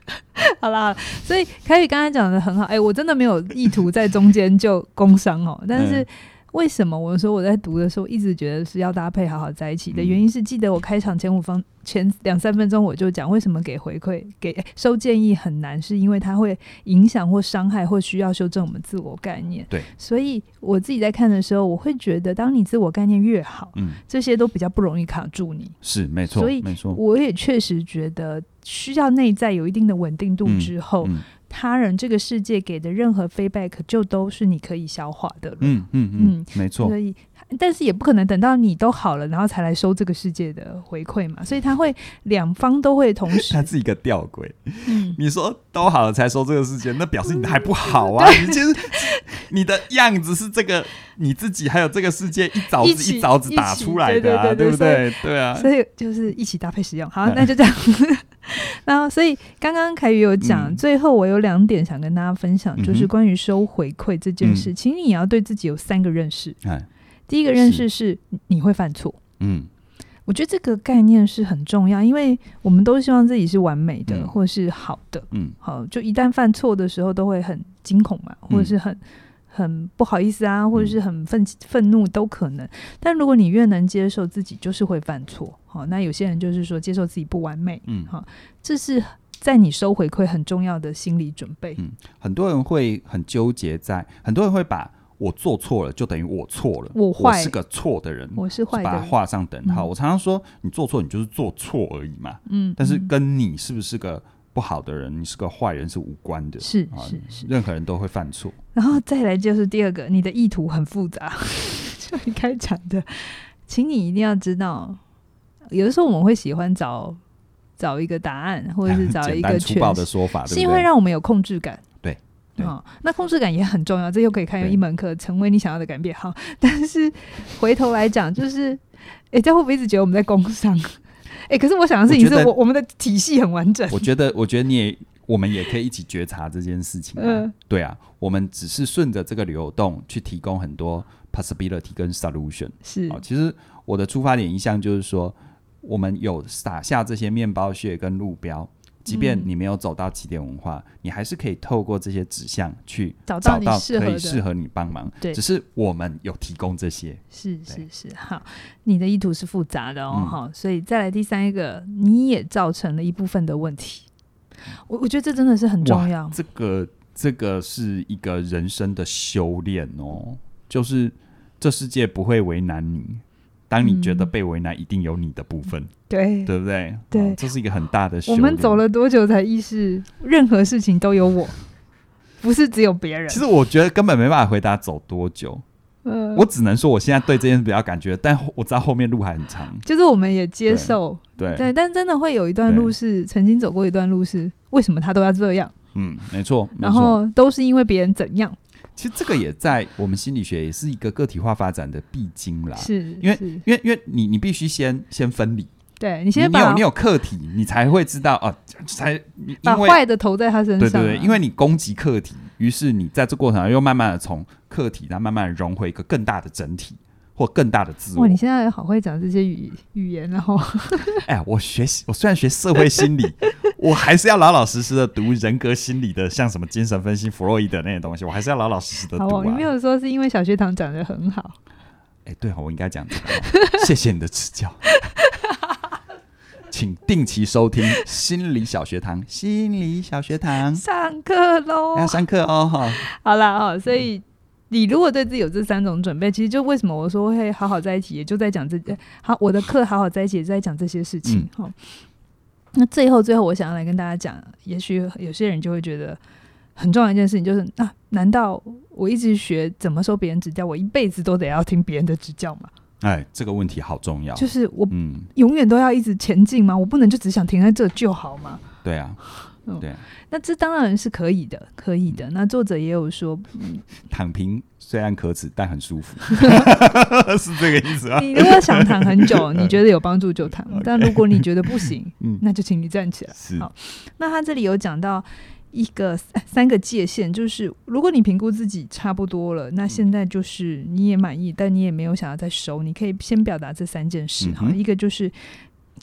好啦，所以凯宇刚才讲的很好，哎、欸，我真的没有意图在中间就工伤哦，但是。嗯为什么我说我在读的时候一直觉得是要搭配好好在一起的原因是，记得我开场前五分前两三分钟我就讲，为什么给回馈给收建议很难，是因为它会影响或伤害或需要修正我们自我概念。对，所以我自己在看的时候，我会觉得，当你自我概念越好，嗯，这些都比较不容易卡住你。是没错，所以没错，我也确实觉得需要内在有一定的稳定度之后。嗯嗯他人这个世界给的任何 feedback 就都是你可以消化的了。嗯嗯嗯，嗯，没错。所以，但是也不可能等到你都好了，然后才来收这个世界的回馈嘛。所以他会两方都会同时。他是一个吊诡。嗯，你说都好了才收这个世界，那表示你还不好啊。嗯、你其实你的样子是这个你自己，还有这个世界一凿子一凿子打出来的、啊，对不对？对啊。所以就是一起搭配使用。好，那就这样。然后，所以刚刚凯宇有讲、嗯，最后我有两点想跟大家分享，就是关于收回馈这件事请，你也要对自己有三个认识。嗯、第一个认识是你会犯错。嗯，我觉得这个概念是很重要，因为我们都希望自己是完美的，嗯、或是好的。嗯，好，就一旦犯错的时候，都会很惊恐嘛，或者是很。很不好意思啊，或者是很愤愤怒都可能。但如果你越能接受自己就是会犯错，好，那有些人就是说接受自己不完美，嗯，好，这是在你收回馈很重要的心理准备。嗯，很多人会很纠结在，很多人会把我做错了就等于我错了，我坏，我是个错的人，我是坏的人，把它画上等号。我常常说，你做错你就是做错而已嘛，嗯，但是跟你是不是个不好的人，你是个坏人是无关的，是是是，任何人都会犯错。然后再来就是第二个，你的意图很复杂，就你开场的，请你一定要知道，有的时候我们会喜欢找找一个答案，或者是 找一个粗暴的说法，是因为让我们有控制感。那控制感也很重要，这又可以开一门课，成为你想要的改变。好，但是回头来讲，就是，哎，这会不会一直觉得我们在工商？哎、欸，可是我想的事情是我我，我们的体系很完整。我觉得，我觉得你也，我们也可以一起觉察这件事情、啊。嗯、呃，对啊，我们只是顺着这个流动去提供很多 possibility 跟 solution。是哦，其实我的出发点一向就是说，我们有撒下这些面包屑跟路标。即便你没有走到起点文化，嗯，你还是可以透过这些指向去找到可以适合你帮忙。对，只是我们有提供这些。是是是，好，你的意图是复杂的哦，好，嗯，所以再来第三一个，你也造成了一部分的问题。我我觉得这真的是很重要。这个这个是一个人生的修炼哦，就是这世界不会为难你。当你觉得被为难，一定有你的部分，对、嗯、对不对？对、哦，这是一个很大的。我们走了多久才意识，任何事情都有我，不是只有别人？其实我觉得根本没办法回答走多久。嗯、呃，我只能说我现在对这件事比较感觉，但我知道后面路还很长。就是我们也接受，对对，对，但真的会有一段路是曾经走过一段路是为什么他都要这样？嗯，没错。然后都是因为别人怎样？其实这个也在我们心理学也是一个个体化发展的必经啦，是，因为因为因为你你必须先先分离，对你先把你有你有客体，你才会知道哦，才把坏的投在他身上，对对对，因为你攻击客体，于是你在这过程中又慢慢的从客体，然后慢慢的融回一个更大的整体。或更大的自我。哇，你现在好会讲这些语语言，然后，哎，我学习，我虽然学社会心理，我还是要老老实实的读人格心理的，像什么精神分析、弗洛伊德那些东西，我还是要老老实实的读啊。你没有说是因为小学堂讲得很好？哎，对，我应该讲的。谢谢你的指教，请定期收听心理小学堂。心理小学堂上课喽！要上课哦，哈。好了哦，所以。嗯你如果对自己有这三种准备，其实就为什么我说会好好在一起，也就在讲这些。好，我的课好好在一起，也在讲这些事情。好、嗯，那最后最后，我想要来跟大家讲，也许有些人就会觉得很重要一件事情，就是啊，难道我一直学怎么受别人指教，我一辈子都得要听别人的指教吗？哎，这个问题好重要。就是我嗯，永远都要一直前进吗？我不能就只想停在这就好吗？对啊。对，那这当然是可以的，可以的。那作者也有说，嗯、躺平虽然可耻，但很舒服，是这个意思啊。你如果想躺很久，你觉得有帮助就躺；但如果你觉得不行，嗯、那就请你站起来。是。好，那他这里有讲到一个三个界限，就是如果你评估自己差不多了，那现在就是你也满意，但你也没有想要再收，你可以先表达这三件事。哈、嗯，一个就是。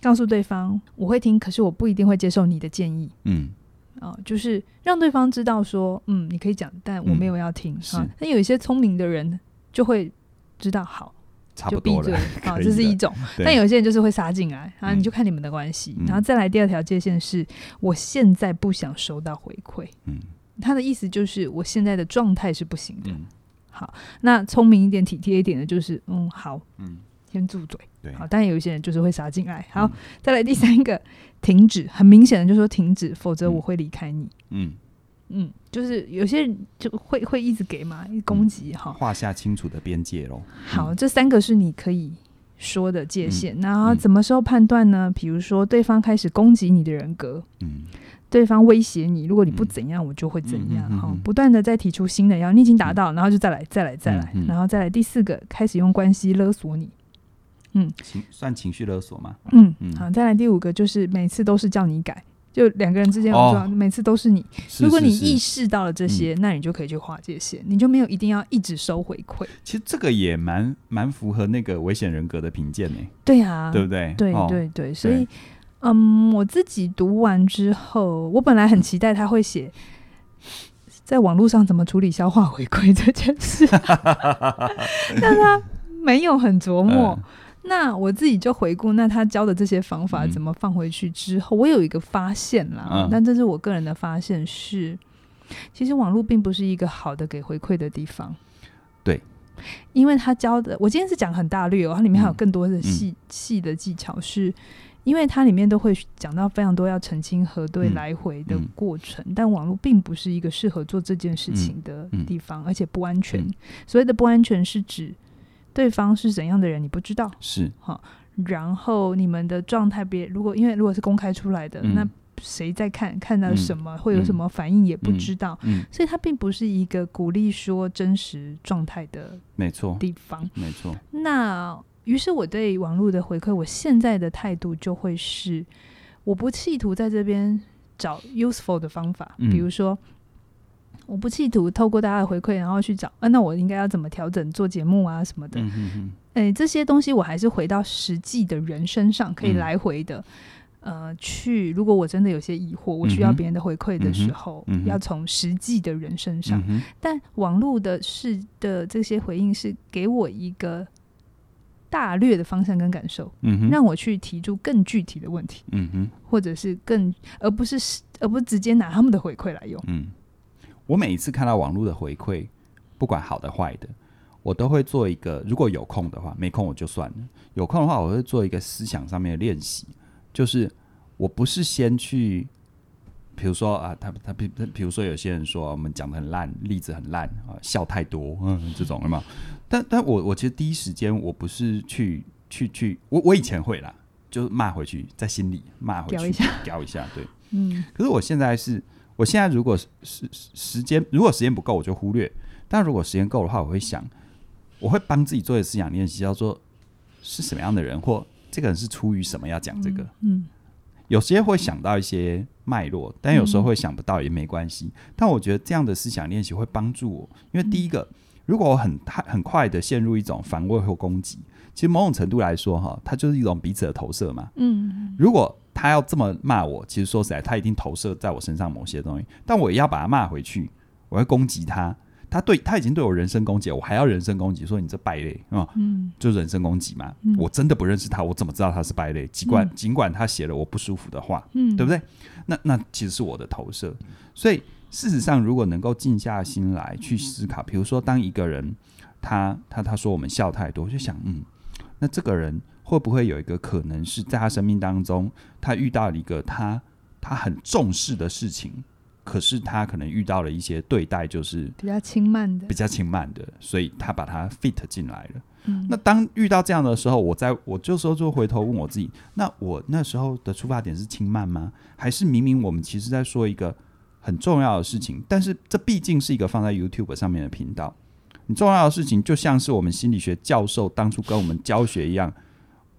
告诉对方我会听，可是我不一定会接受你的建议。嗯，啊、呃，就是让对方知道说，嗯，你可以讲，但我没有要听。嗯、啊，那有一些聪明的人就会知道，好，就闭嘴。啊，这是一种。但有些人就是会杀进来，啊，你就看你们的关系。嗯、然后再来第二条界限是，我现在不想收到回馈。嗯，他的意思就是我现在的状态是不行的。嗯、好，那聪明一点、体贴一点的，就是，嗯，好，嗯。先住嘴，对，好，但有一些人就是会杀进来。好，嗯、再来第三个，停止，很明显的就是说停止，否则我会离开你。嗯嗯，就是有些人就会会一直给嘛，攻击哈，画下清楚的边界喽。好，这三个是你可以说的界限。然后什么时候判断呢？比如说对方开始攻击你的人格，嗯，对方威胁你，如果你不怎样，我就会怎样。哈，不断的再提出新的要，你已经达到，然后就再来，再来，再来，然后再来第四个，开始用关系勒索你。嗯，情算情绪勒索吗？嗯嗯，好，再来第五个就是每次都是叫你改，就两个人之间我说每次都是你。如果你意识到了这些，那你就可以去划界线，你就没有一定要一直收回馈。其实这个也蛮蛮符合那个危险人格的评鉴呢。对呀，对不对？对对对，所以嗯，我自己读完之后，我本来很期待他会写在网络上怎么处理消化回馈这件事，但他没有很琢磨。那我自己就回顾，那他教的这些方法怎么放回去之后，嗯、我有一个发现啦。嗯、但这是我个人的发现是，其实网络并不是一个好的给回馈的地方。对，因为他教的，我今天是讲很大略哦，它里面还有更多的细细、嗯、的技巧是，是因为它里面都会讲到非常多要澄清核对来回的过程，嗯嗯、但网络并不是一个适合做这件事情的地方，而且不安全。嗯、所谓的不安全是指。对方是怎样的人，你不知道是哈。然后你们的状态，别如果因为如果是公开出来的，嗯、那谁在看看到什么、嗯、会有什么反应也不知道。嗯，嗯所以它并不是一个鼓励说真实状态的没错地方，没错。那于是我对网络的回馈，我现在的态度就会是，我不企图在这边找 useful 的方法，嗯、比如说。我不企图透过大家的回馈，然后去找啊，那我应该要怎么调整做节目啊什么的？哎、嗯嗯欸，这些东西我还是回到实际的人身上，可以来回的。嗯、呃，去如果我真的有些疑惑，我需要别人的回馈的时候，嗯嗯、要从实际的人身上。嗯、但网络的事的这些回应是给我一个大略的方向跟感受，嗯、让我去提出更具体的问题，嗯、哼或者是更而不是而不是直接拿他们的回馈来用，嗯我每一次看到网络的回馈，不管好的坏的，我都会做一个。如果有空的话，没空我就算了。有空的话，我会做一个思想上面的练习，就是我不是先去，比如说啊，他他比比如说有些人说我们讲的很烂，例子很烂啊，笑太多，嗯，这种有没有？但但我我其实第一时间我不是去去去，我我以前会啦，就骂回去，在心里骂回去，叼一下，飙一下，对，嗯。可是我现在是。我现在如果时时间如果时间不够，我就忽略；但如果时间够的话，我会想，我会帮自己做一个思想练习，叫做是什么样的人，或这个人是出于什么要讲这个。嗯，嗯有些会想到一些脉络，但有时候会想不到也没关系。嗯、但我觉得这样的思想练习会帮助我，因为第一个，如果我很太很快的陷入一种防卫或攻击，其实某种程度来说，哈，它就是一种彼此的投射嘛。嗯，如果。他要这么骂我，其实说实在，他一定投射在我身上某些东西，但我也要把他骂回去，我要攻击他。他对他已经对我人身攻击，我还要人身攻击，说你这败类啊，嗯，就人身攻击嘛。嗯、我真的不认识他，我怎么知道他是败类？尽管尽管他写了我不舒服的话，嗯，对不对？那那其实是我的投射。所以事实上，如果能够静下心来去思考，比如说，当一个人他他他说我们笑太多，我就想，嗯，那这个人。会不会有一个可能是在他生命当中，他遇到了一个他他很重视的事情，可是他可能遇到了一些对待，就是比较轻慢的，比较轻慢的，所以他把他 fit 进来了。嗯，那当遇到这样的时候，我在我这时候就回头问我自己：那我那时候的出发点是轻慢吗？还是明明我们其实在说一个很重要的事情？但是这毕竟是一个放在 YouTube 上面的频道，很重要的事情就像是我们心理学教授当初跟我们教学一样。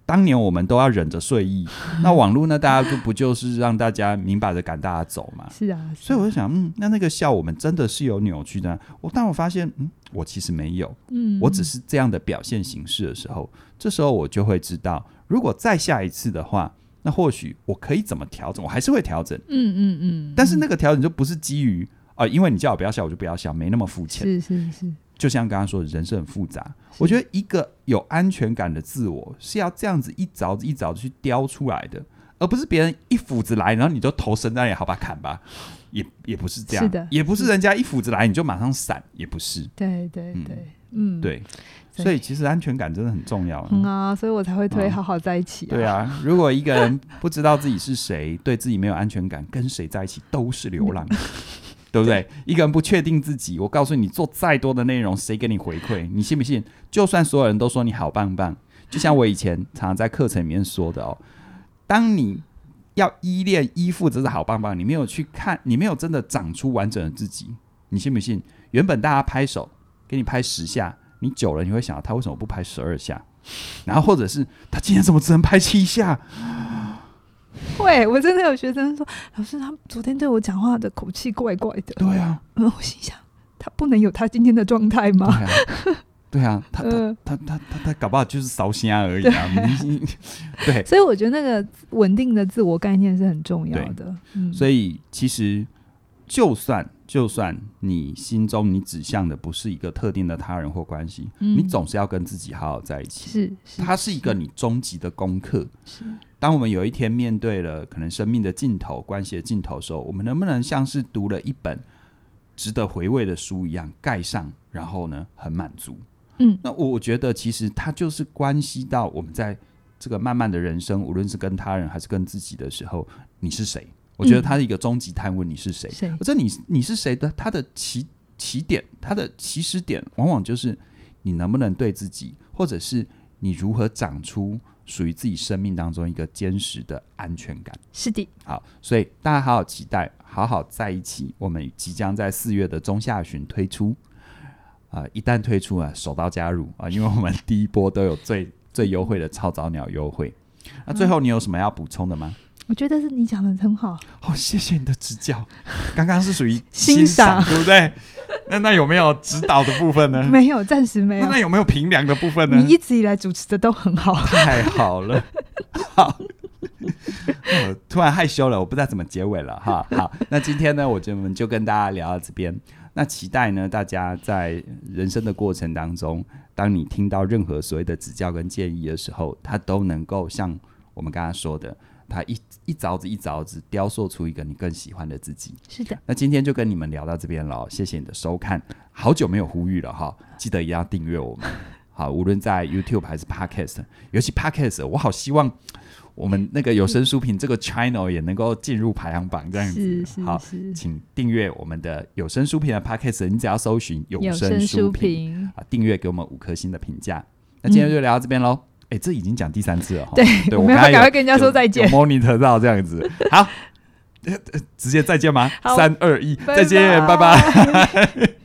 当年我们都要忍着睡意，那网络呢？大家就不就是让大家明摆着赶大家走嘛？是啊，所以我就想，嗯，那那个笑我们真的是有扭曲的。我当我发现，嗯，我其实没有，嗯，我只是这样的表现形式的时候，这时候我就会知道，如果再下一次的话，那或许我可以怎么调整？我还是会调整，嗯嗯嗯。但是那个调整就不是基于啊、呃，因为你叫我不要笑，我就不要笑，没那么肤浅。是是是。就像刚刚说的，人生很复杂。我觉得一个有安全感的自我是要这样子一凿子一凿子去雕出来的，而不是别人一斧子来，然后你就头伸在那里，好吧，砍吧，也也不是这样，是的，也不是人家一斧子来你就马上闪，也不是。对对对，嗯，对。所以其实安全感真的很重要。嗯啊，所以我才会推好好在一起。对啊，如果一个人不知道自己是谁，对自己没有安全感，跟谁在一起都是流浪。对不对？对，一个人不确定自己，我告诉你，做再多的内容，谁给你回馈？你信不信？就算所有人都说你好棒棒，就像我以前常常在课程里面说的哦，当你要依恋、依附这是好棒棒，你没有去看，你没有真的长出完整的自己，你信不信？原本大家拍手给你拍十下，你久了你会想，他为什么不拍十二下？然后或者是他今天怎么只能拍七下？会，我真的有学生说，老师，他昨天对我讲话的口气怪怪的。对啊，嗯，我心想，他不能有他今天的状态吗？对啊，对啊，他他他他他他搞不好就是烧香而已啊。对，对，所以我觉得那个稳定的自我概念是很重要的。嗯，所以其实就算。就算你心中你指向的不是一个特定的他人或关系，嗯，你总是要跟自己好好在一起。是，是它是一个你终极的功课。是，当我们有一天面对了可能生命的尽头、关系的尽头的时候，我们能不能像是读了一本值得回味的书一样盖上，然后呢，很满足？嗯，那我觉得其实它就是关系到我们在这个漫漫的人生，无论是跟他人还是跟自己的时候，你是谁？我觉得他是一个终极探问：你是谁？谁？我觉得你你是谁的？他的起起点，他的起始点，往往就是你能不能对自己，或者是你如何长出属于自己生命当中一个坚实的安全感。是的。好，所以大家好好期待，好好在一起。我们即将在四月的中下旬推出啊、呃，一旦推出啊，手刀加入啊、呃，因为我们第一波都有最最优惠的超早鸟优惠。那最后你有什么要补充的吗？嗯我觉得是你讲的很好，好、哦，谢谢你的指教。刚刚是属于欣赏，对不对？那那有没有指导的部分呢？没有，暂时没有。那，那有没有评量的部分呢？你一直以来主持的都很好，太好了。好，我突然害羞了，我不知道怎么结尾了哈。好，那今天呢，我就我们就跟大家聊到这边。那期待呢，大家在人生的过程当中，当你听到任何所谓的指教跟建议的时候，他都能够像我们刚刚说的。他一一凿子一凿子雕塑出一个你更喜欢的自己。是的，那今天就跟你们聊到这边了，谢谢你的收看。好久没有呼吁了哈，记得一定要订阅我们。好，无论在 YouTube 还是 Podcast，尤其 Podcast，我好希望我们那个有声书评这个 channel 也能够进入排行榜这样子。是是是，好，请订阅我们的有声书评的 Podcast，你只要搜寻有声书评啊，订阅给我们五颗星的评价。那今天就聊到这边喽。嗯哎、欸，这已经讲第三次了哈。对，对我们要赶快跟人家说再见。monitor 到这样子，好，直接再见吗？三二一，再见，拜拜。拜拜